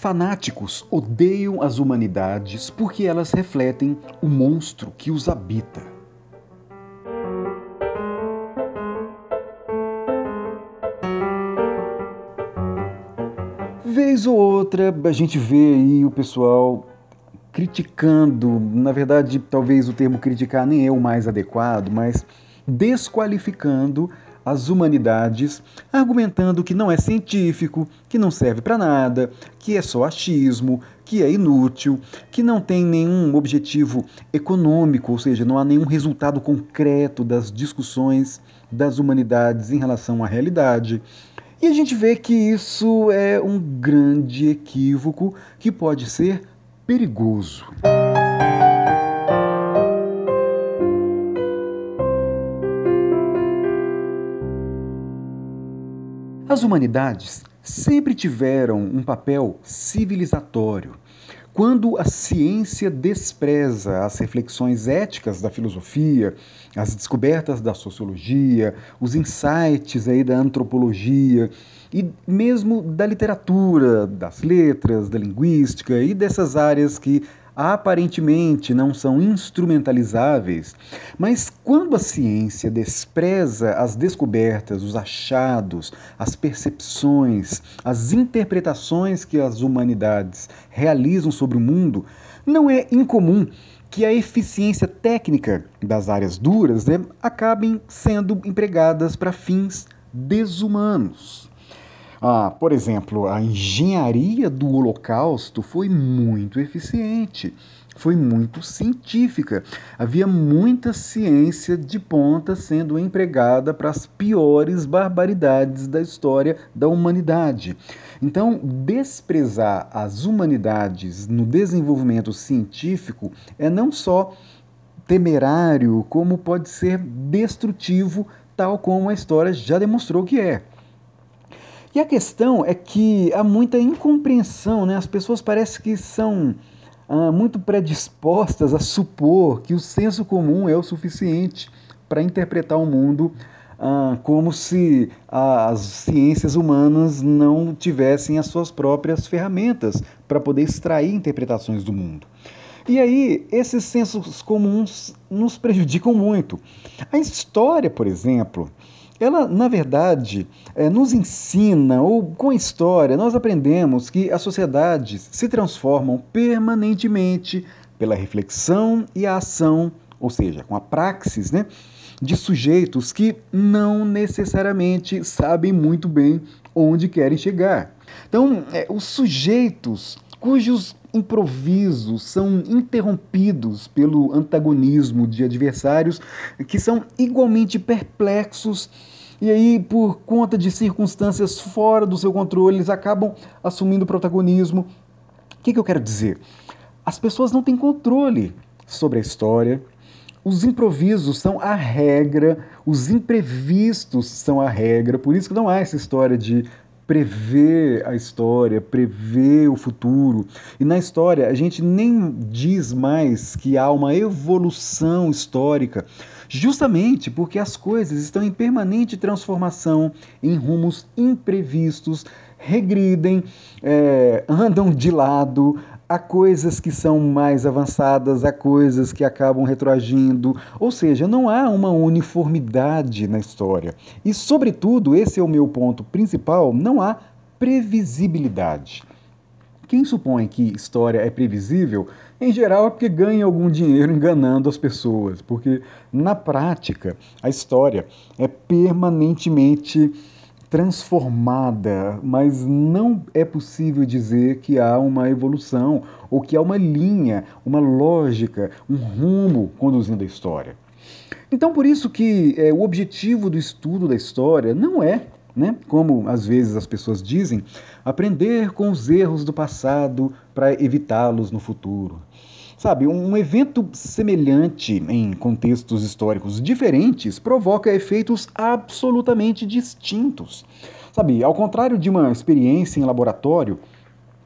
Fanáticos odeiam as humanidades porque elas refletem o monstro que os habita. Vez ou outra a gente vê aí o pessoal criticando, na verdade, talvez o termo criticar nem é o mais adequado, mas desqualificando as humanidades, argumentando que não é científico, que não serve para nada, que é só achismo, que é inútil, que não tem nenhum objetivo econômico, ou seja, não há nenhum resultado concreto das discussões das humanidades em relação à realidade. E a gente vê que isso é um grande equívoco que pode ser perigoso. As humanidades sempre tiveram um papel civilizatório. Quando a ciência despreza as reflexões éticas da filosofia, as descobertas da sociologia, os insights aí da antropologia e mesmo da literatura, das letras, da linguística e dessas áreas que aparentemente não são instrumentalizáveis, mas quando a ciência despreza as descobertas, os achados, as percepções, as interpretações que as humanidades realizam sobre o mundo, não é incomum que a eficiência técnica das áreas duras né, acabem sendo empregadas para fins desumanos. Ah, por exemplo, a engenharia do Holocausto foi muito eficiente, foi muito científica. Havia muita ciência de ponta sendo empregada para as piores barbaridades da história da humanidade. Então, desprezar as humanidades no desenvolvimento científico é não só temerário, como pode ser destrutivo, tal como a história já demonstrou que é. E a questão é que há muita incompreensão, né? As pessoas parecem que são ah, muito predispostas a supor que o senso comum é o suficiente para interpretar o mundo ah, como se as ciências humanas não tivessem as suas próprias ferramentas para poder extrair interpretações do mundo. E aí, esses sensos comuns nos prejudicam muito. A história, por exemplo, ela, na verdade, é, nos ensina, ou com a história, nós aprendemos que as sociedades se transformam permanentemente pela reflexão e a ação, ou seja, com a praxis, né? De sujeitos que não necessariamente sabem muito bem onde querem chegar. Então, é, os sujeitos cujos improvisos são interrompidos pelo antagonismo de adversários que são igualmente perplexos e aí, por conta de circunstâncias fora do seu controle, eles acabam assumindo protagonismo. O que, que eu quero dizer? As pessoas não têm controle sobre a história, os improvisos são a regra, os imprevistos são a regra, por isso que não há essa história de prever a história, prever o futuro. E na história a gente nem diz mais que há uma evolução histórica, justamente porque as coisas estão em permanente transformação, em rumos imprevistos, regridem, é, andam de lado, há coisas que são mais avançadas, há coisas que acabam retroagindo, ou seja, não há uma uniformidade na história. E, sobretudo, esse é o meu ponto principal: não há previsibilidade. Quem supõe que história é previsível, em geral é porque ganha algum dinheiro enganando as pessoas, porque na prática a história é permanentemente transformada, mas não é possível dizer que há uma evolução ou que há uma linha, uma lógica, um rumo conduzindo a história. Então, por isso que é, o objetivo do estudo da história não é, né, como às vezes as pessoas dizem, aprender com os erros do passado para evitá-los no futuro. Sabe, um evento semelhante em contextos históricos diferentes provoca efeitos absolutamente distintos. Sabe, ao contrário de uma experiência em laboratório,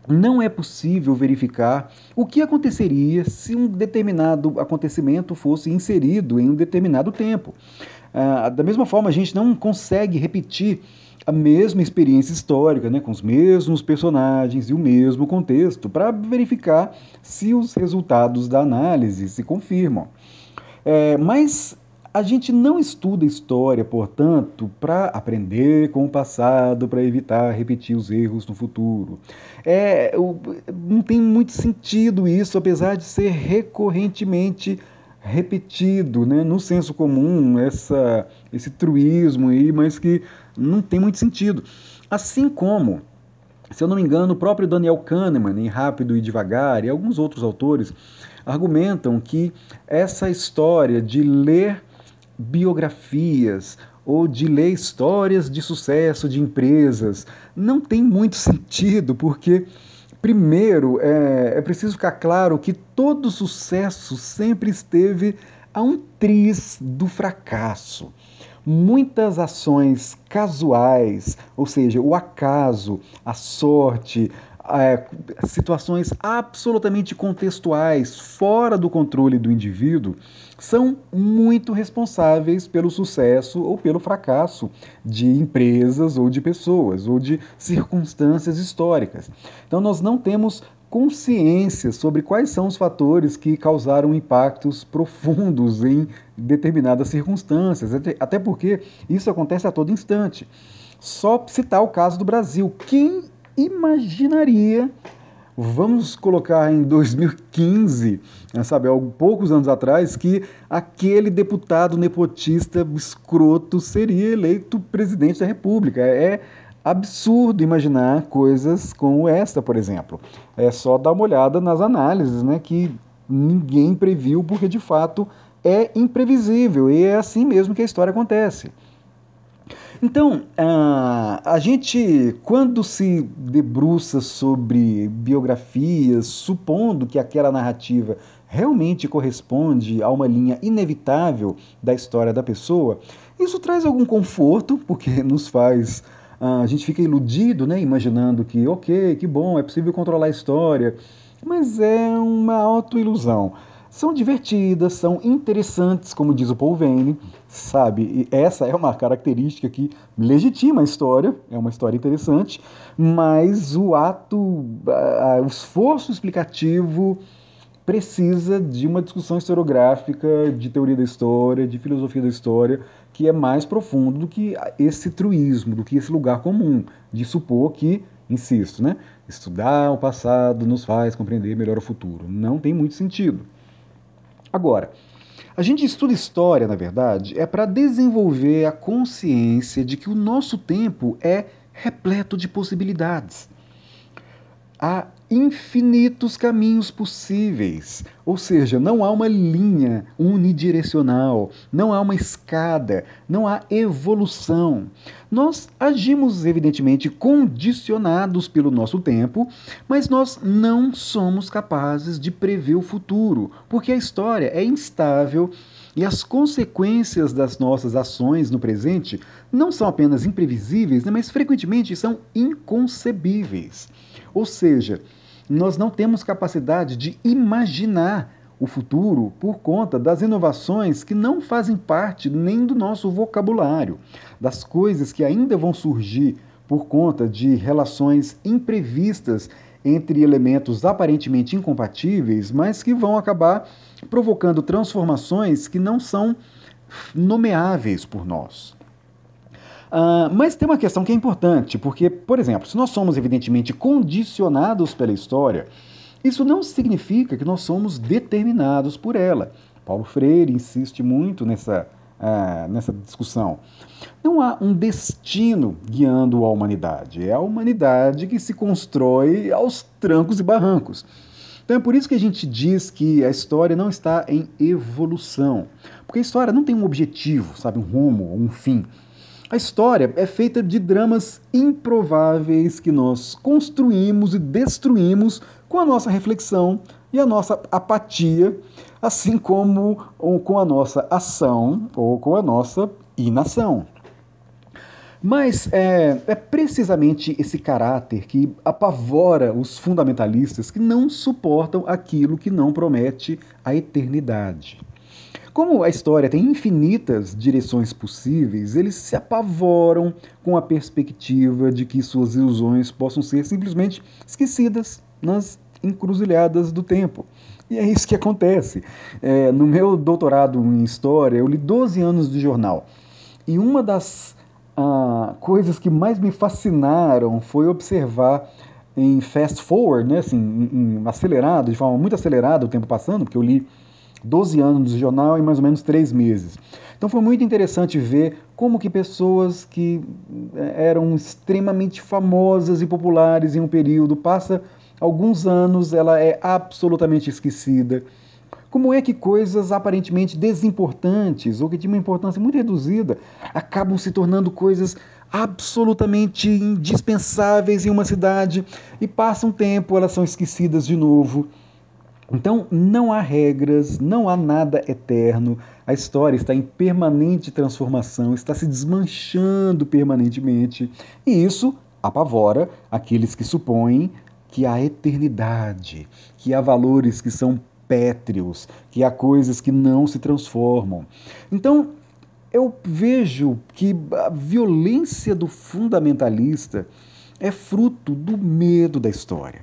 não é possível verificar o que aconteceria se um determinado acontecimento fosse inserido em um determinado tempo. Ah, da mesma forma, a gente não consegue repetir a mesma experiência histórica, né, com os mesmos personagens e o mesmo contexto, para verificar se os resultados da análise se confirmam. É, mas a gente não estuda história, portanto, para aprender com o passado, para evitar repetir os erros no futuro. É, não tem muito sentido isso, apesar de ser recorrentemente repetido né, no senso comum, essa, esse truísmo aí, mas que não tem muito sentido. Assim como, se eu não me engano, o próprio Daniel Kahneman, em Rápido e Devagar, e alguns outros autores, argumentam que essa história de ler biografias ou de ler histórias de sucesso de empresas. Não tem muito sentido, porque, primeiro, é, é preciso ficar claro que todo sucesso sempre esteve a um triz do fracasso. Muitas ações casuais, ou seja, o acaso, a sorte, é, situações absolutamente contextuais, fora do controle do indivíduo, são muito responsáveis pelo sucesso ou pelo fracasso de empresas ou de pessoas ou de circunstâncias históricas. Então, nós não temos consciência sobre quais são os fatores que causaram impactos profundos em determinadas circunstâncias, até porque isso acontece a todo instante. Só citar o caso do Brasil. Quem imaginaria Vamos colocar em 2015, né, sabe, há poucos anos atrás, que aquele deputado nepotista escroto seria eleito presidente da República. É absurdo imaginar coisas como esta, por exemplo. É só dar uma olhada nas análises, né, que ninguém previu, porque de fato é imprevisível e é assim mesmo que a história acontece. Então, a gente, quando se debruça sobre biografias, supondo que aquela narrativa realmente corresponde a uma linha inevitável da história da pessoa, isso traz algum conforto, porque nos faz. A gente fica iludido, né, imaginando que, ok, que bom, é possível controlar a história, mas é uma autoilusão são divertidas, são interessantes, como diz o Paul Vane, sabe? E essa é uma característica que legitima a história, é uma história interessante, mas o ato, o esforço explicativo precisa de uma discussão historiográfica, de teoria da história, de filosofia da história, que é mais profundo do que esse truísmo, do que esse lugar comum, de supor que, insisto, né, estudar o passado nos faz compreender melhor o futuro. Não tem muito sentido. Agora, a gente estuda história, na verdade, é para desenvolver a consciência de que o nosso tempo é repleto de possibilidades. Há infinitos caminhos possíveis, ou seja, não há uma linha unidirecional, não há uma escada, não há evolução. Nós agimos, evidentemente, condicionados pelo nosso tempo, mas nós não somos capazes de prever o futuro, porque a história é instável e as consequências das nossas ações no presente não são apenas imprevisíveis, né, mas frequentemente são inconcebíveis. Ou seja, nós não temos capacidade de imaginar o futuro por conta das inovações que não fazem parte nem do nosso vocabulário, das coisas que ainda vão surgir por conta de relações imprevistas entre elementos aparentemente incompatíveis, mas que vão acabar provocando transformações que não são nomeáveis por nós. Uh, mas tem uma questão que é importante, porque, por exemplo, se nós somos evidentemente condicionados pela história, isso não significa que nós somos determinados por ela. Paulo Freire insiste muito nessa, uh, nessa discussão. Não há um destino guiando a humanidade, é a humanidade que se constrói aos trancos e barrancos. Então é por isso que a gente diz que a história não está em evolução, porque a história não tem um objetivo, sabe, um rumo, um fim. A história é feita de dramas improváveis que nós construímos e destruímos com a nossa reflexão e a nossa apatia, assim como com a nossa ação ou com a nossa inação. Mas é, é, precisamente esse caráter que apavora os fundamentalistas que não suportam aquilo que não promete a eternidade. Como a história tem infinitas direções possíveis, eles se apavoram com a perspectiva de que suas ilusões possam ser simplesmente esquecidas nas encruzilhadas do tempo. E é isso que acontece. É, no meu doutorado em História, eu li 12 anos de jornal. E uma das ah, coisas que mais me fascinaram foi observar em fast forward, né, assim, em, em acelerado, de forma muito acelerada o tempo passando, porque eu li 12 anos de jornal em mais ou menos 3 meses. Então foi muito interessante ver como que pessoas que eh, eram extremamente famosas e populares em um período, passa alguns anos, ela é absolutamente esquecida. Como é que coisas aparentemente desimportantes ou que tinham uma importância muito reduzida acabam se tornando coisas absolutamente indispensáveis em uma cidade e passa um tempo, elas são esquecidas de novo. Então, não há regras, não há nada eterno. A história está em permanente transformação, está se desmanchando permanentemente. E isso apavora aqueles que supõem que há eternidade, que há valores que são pétreos, que há coisas que não se transformam. Então, eu vejo que a violência do fundamentalista é fruto do medo da história.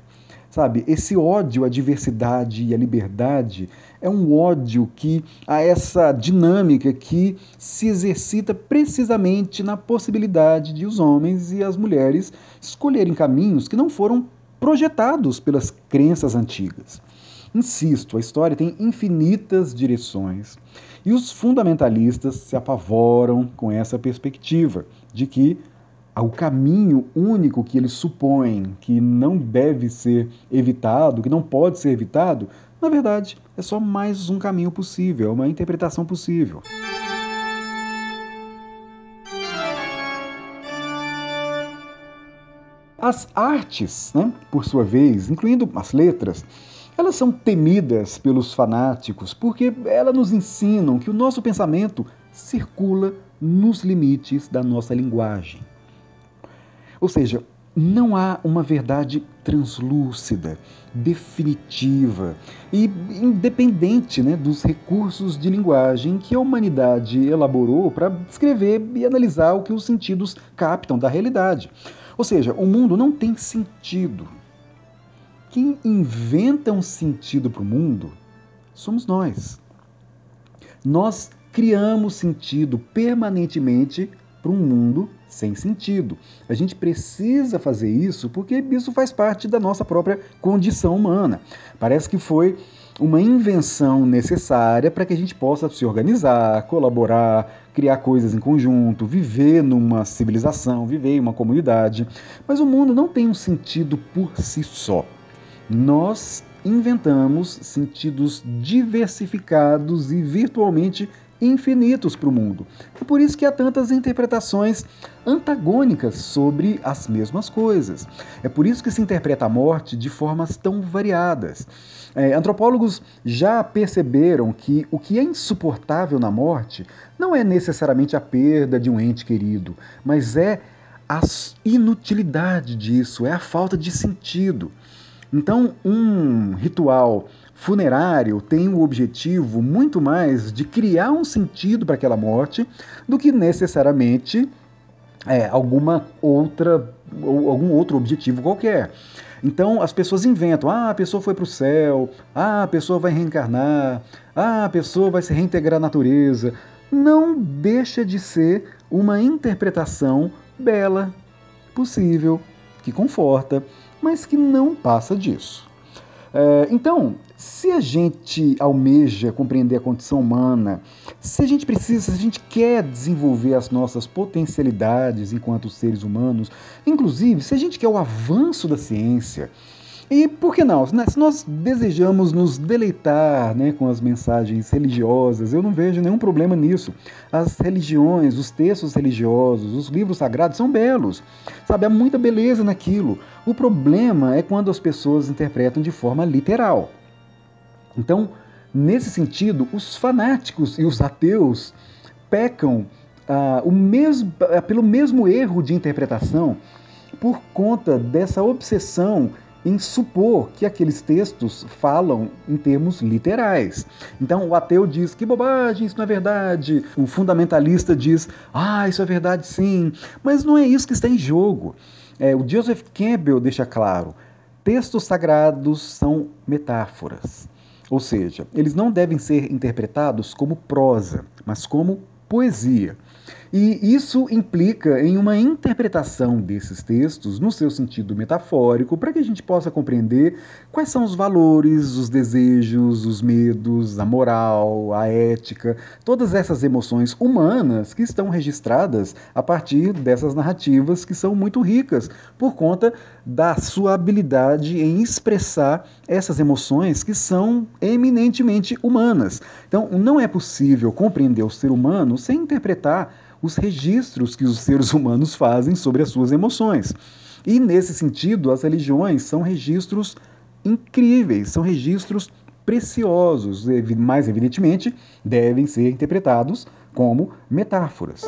Sabe, esse ódio à diversidade e à liberdade é um ódio que a essa dinâmica que se exercita precisamente na possibilidade de os homens e as mulheres escolherem caminhos que não foram projetados pelas crenças antigas. Insisto, a história tem infinitas direções e os fundamentalistas se apavoram com essa perspectiva de que o caminho único que eles supõem que não deve ser evitado, que não pode ser evitado, na verdade é só mais um caminho possível, é uma interpretação possível. As artes, né, por sua vez, incluindo as letras, elas são temidas pelos fanáticos porque elas nos ensinam que o nosso pensamento circula nos limites da nossa linguagem. Ou seja, não há uma verdade translúcida, definitiva e independente né, dos recursos de linguagem que a humanidade elaborou para descrever e analisar o que os sentidos captam da realidade. Ou seja, o mundo não tem sentido. Quem inventa um sentido para o mundo somos nós. Nós criamos sentido permanentemente para um mundo sem sentido. A gente precisa fazer isso porque isso faz parte da nossa própria condição humana. Parece que foi uma invenção necessária para que a gente possa se organizar, colaborar, criar coisas em conjunto, viver numa civilização, viver em uma comunidade. Mas o mundo não tem um sentido por si só. Nós inventamos sentidos diversificados e virtualmente infinitos para o mundo. É por isso que há tantas interpretações antagônicas sobre as mesmas coisas. É por isso que se interpreta a morte de formas tão variadas. É, antropólogos já perceberam que o que é insuportável na morte não é necessariamente a perda de um ente querido, mas é a inutilidade disso, é a falta de sentido. Então, um ritual funerário tem o objetivo muito mais de criar um sentido para aquela morte do que necessariamente é, alguma outra ou algum outro objetivo qualquer. Então as pessoas inventam: ah, a pessoa foi para o céu, ah, a pessoa vai reencarnar, ah, a pessoa vai se reintegrar à natureza. Não deixa de ser uma interpretação bela, possível, que conforta, mas que não passa disso. É, então, se a gente almeja compreender a condição humana, se a gente precisa, se a gente quer desenvolver as nossas potencialidades enquanto seres humanos, inclusive se a gente quer o avanço da ciência, e por que não? Se nós desejamos nos deleitar né, com as mensagens religiosas, eu não vejo nenhum problema nisso. As religiões, os textos religiosos, os livros sagrados são belos. Sabe, há muita beleza naquilo. O problema é quando as pessoas interpretam de forma literal. Então, nesse sentido, os fanáticos e os ateus pecam ah, mesmo, pelo mesmo erro de interpretação por conta dessa obsessão em supor que aqueles textos falam em termos literais. Então o ateu diz que bobagem, isso não é verdade. O fundamentalista diz, ah, isso é verdade sim. Mas não é isso que está em jogo. É, o Joseph Campbell deixa claro: textos sagrados são metáforas. Ou seja, eles não devem ser interpretados como prosa, mas como poesia. E isso implica em uma interpretação desses textos no seu sentido metafórico, para que a gente possa compreender quais são os valores, os desejos, os medos, a moral, a ética, todas essas emoções humanas que estão registradas a partir dessas narrativas que são muito ricas por conta da sua habilidade em expressar essas emoções que são eminentemente humanas. Então, não é possível compreender o ser humano sem interpretar os registros que os seres humanos fazem sobre as suas emoções. E nesse sentido, as religiões são registros incríveis, são registros preciosos, mais evidentemente, devem ser interpretados como metáforas.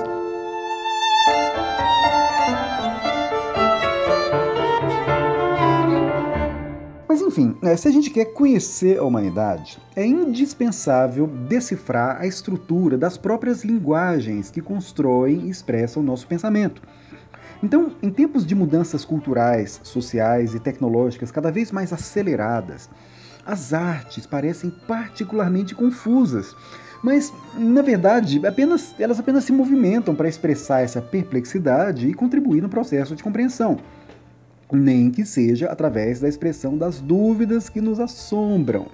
Enfim, né, se a gente quer conhecer a humanidade, é indispensável decifrar a estrutura das próprias linguagens que constroem e expressam o nosso pensamento. Então, em tempos de mudanças culturais, sociais e tecnológicas cada vez mais aceleradas, as artes parecem particularmente confusas, mas na verdade apenas, elas apenas se movimentam para expressar essa perplexidade e contribuir no processo de compreensão nem que seja através da expressão das dúvidas que nos assombram.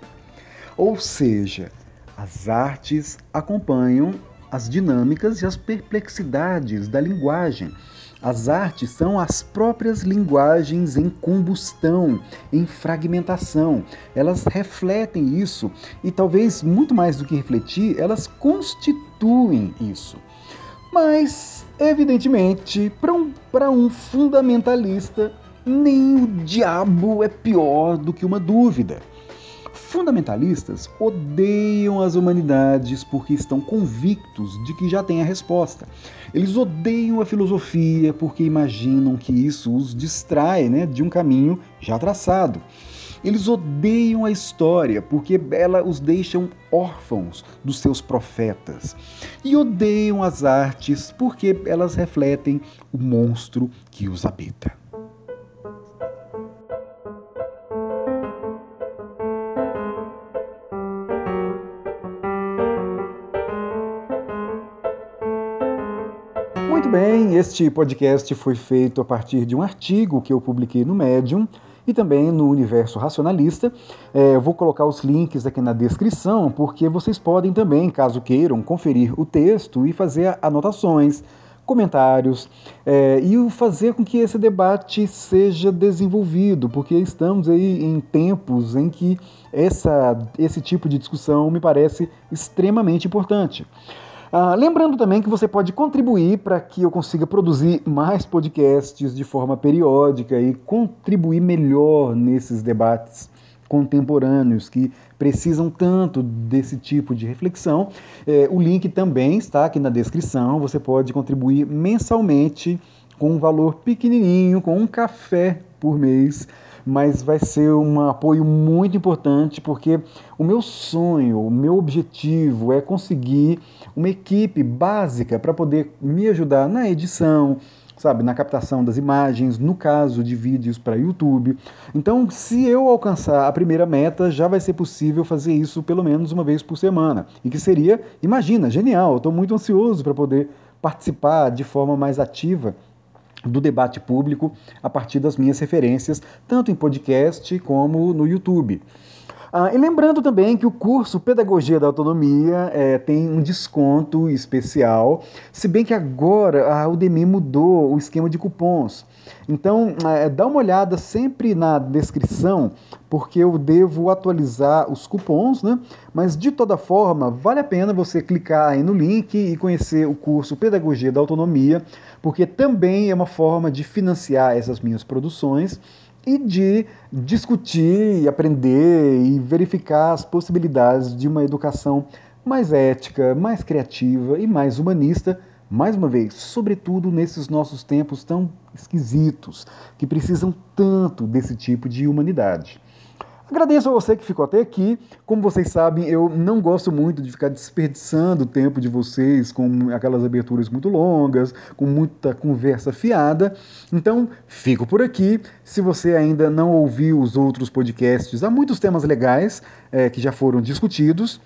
Ou seja, as artes acompanham as dinâmicas e as perplexidades da linguagem. As artes são as próprias linguagens em combustão, em fragmentação. Elas refletem isso e, talvez muito mais do que refletir, elas constituem isso. Mas, evidentemente, para um, um fundamentalista, nem o diabo é pior do que uma dúvida. Fundamentalistas odeiam as humanidades porque estão convictos de que já têm a resposta. Eles odeiam a filosofia porque imaginam que isso os distrai né, de um caminho já traçado. Eles odeiam a história porque ela os deixa órfãos dos seus profetas. E odeiam as artes porque elas refletem o monstro que os habita. Este podcast foi feito a partir de um artigo que eu publiquei no Medium e também no Universo Racionalista. É, eu vou colocar os links aqui na descrição, porque vocês podem também, caso queiram, conferir o texto e fazer anotações, comentários é, e fazer com que esse debate seja desenvolvido, porque estamos aí em tempos em que essa, esse tipo de discussão me parece extremamente importante. Ah, lembrando também que você pode contribuir para que eu consiga produzir mais podcasts de forma periódica e contribuir melhor nesses debates contemporâneos que precisam tanto desse tipo de reflexão. É, o link também está aqui na descrição. Você pode contribuir mensalmente com um valor pequenininho, com um café por mês mas vai ser um apoio muito importante porque o meu sonho, o meu objetivo é conseguir uma equipe básica para poder me ajudar na edição, sabe, na captação das imagens, no caso de vídeos para YouTube. Então, se eu alcançar a primeira meta, já vai ser possível fazer isso pelo menos uma vez por semana. E que seria, imagina, genial. Estou muito ansioso para poder participar de forma mais ativa do debate público a partir das minhas referências, tanto em podcast como no YouTube. Ah, e lembrando também que o curso Pedagogia da Autonomia é, tem um desconto especial, se bem que agora a Udemy mudou o esquema de cupons. Então, é, dá uma olhada sempre na descrição, porque eu devo atualizar os cupons, né? Mas de toda forma, vale a pena você clicar aí no link e conhecer o curso Pedagogia da Autonomia, porque também é uma forma de financiar essas minhas produções e de discutir, aprender e verificar as possibilidades de uma educação mais ética, mais criativa e mais humanista Mais uma vez, sobretudo nesses nossos tempos tão esquisitos, que precisam tanto desse tipo de humanidade. Agradeço a você que ficou até aqui. Como vocês sabem, eu não gosto muito de ficar desperdiçando o tempo de vocês com aquelas aberturas muito longas, com muita conversa fiada. Então, fico por aqui. Se você ainda não ouviu os outros podcasts, há muitos temas legais é, que já foram discutidos.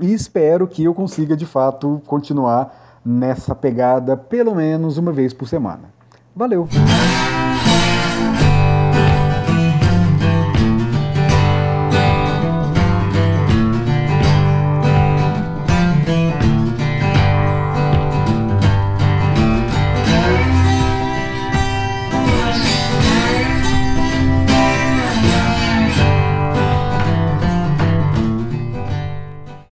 E espero que eu consiga, de fato, continuar nessa pegada pelo menos uma vez por semana. Valeu!